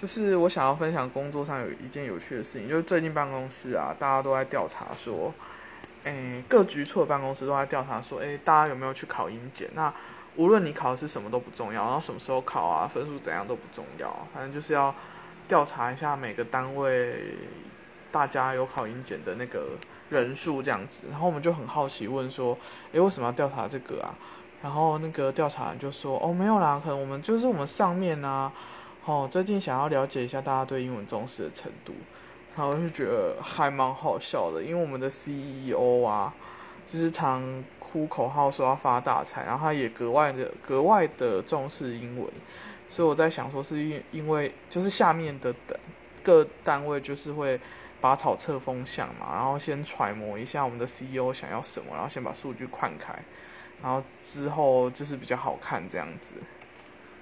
就是我想要分享工作上有一件有趣的事情，就是最近办公室啊，大家都在调查说，诶，各局处的办公室都在调查说，诶，大家有没有去考英检？那无论你考的是什么都不重要，然后什么时候考啊，分数怎样都不重要，反正就是要调查一下每个单位大家有考英检的那个人数这样子。然后我们就很好奇问说，诶，为什么要调查这个啊？然后那个调查人就说，哦，没有啦，可能我们就是我们上面啊。哦，最近想要了解一下大家对英文重视的程度，然后就觉得还蛮好笑的，因为我们的 CEO 啊，就是常哭口号说要发大财，然后他也格外的格外的重视英文，所以我在想说是因因为就是下面的各单位就是会拔草测风向嘛，然后先揣摩一下我们的 CEO 想要什么，然后先把数据灌开，然后之后就是比较好看这样子。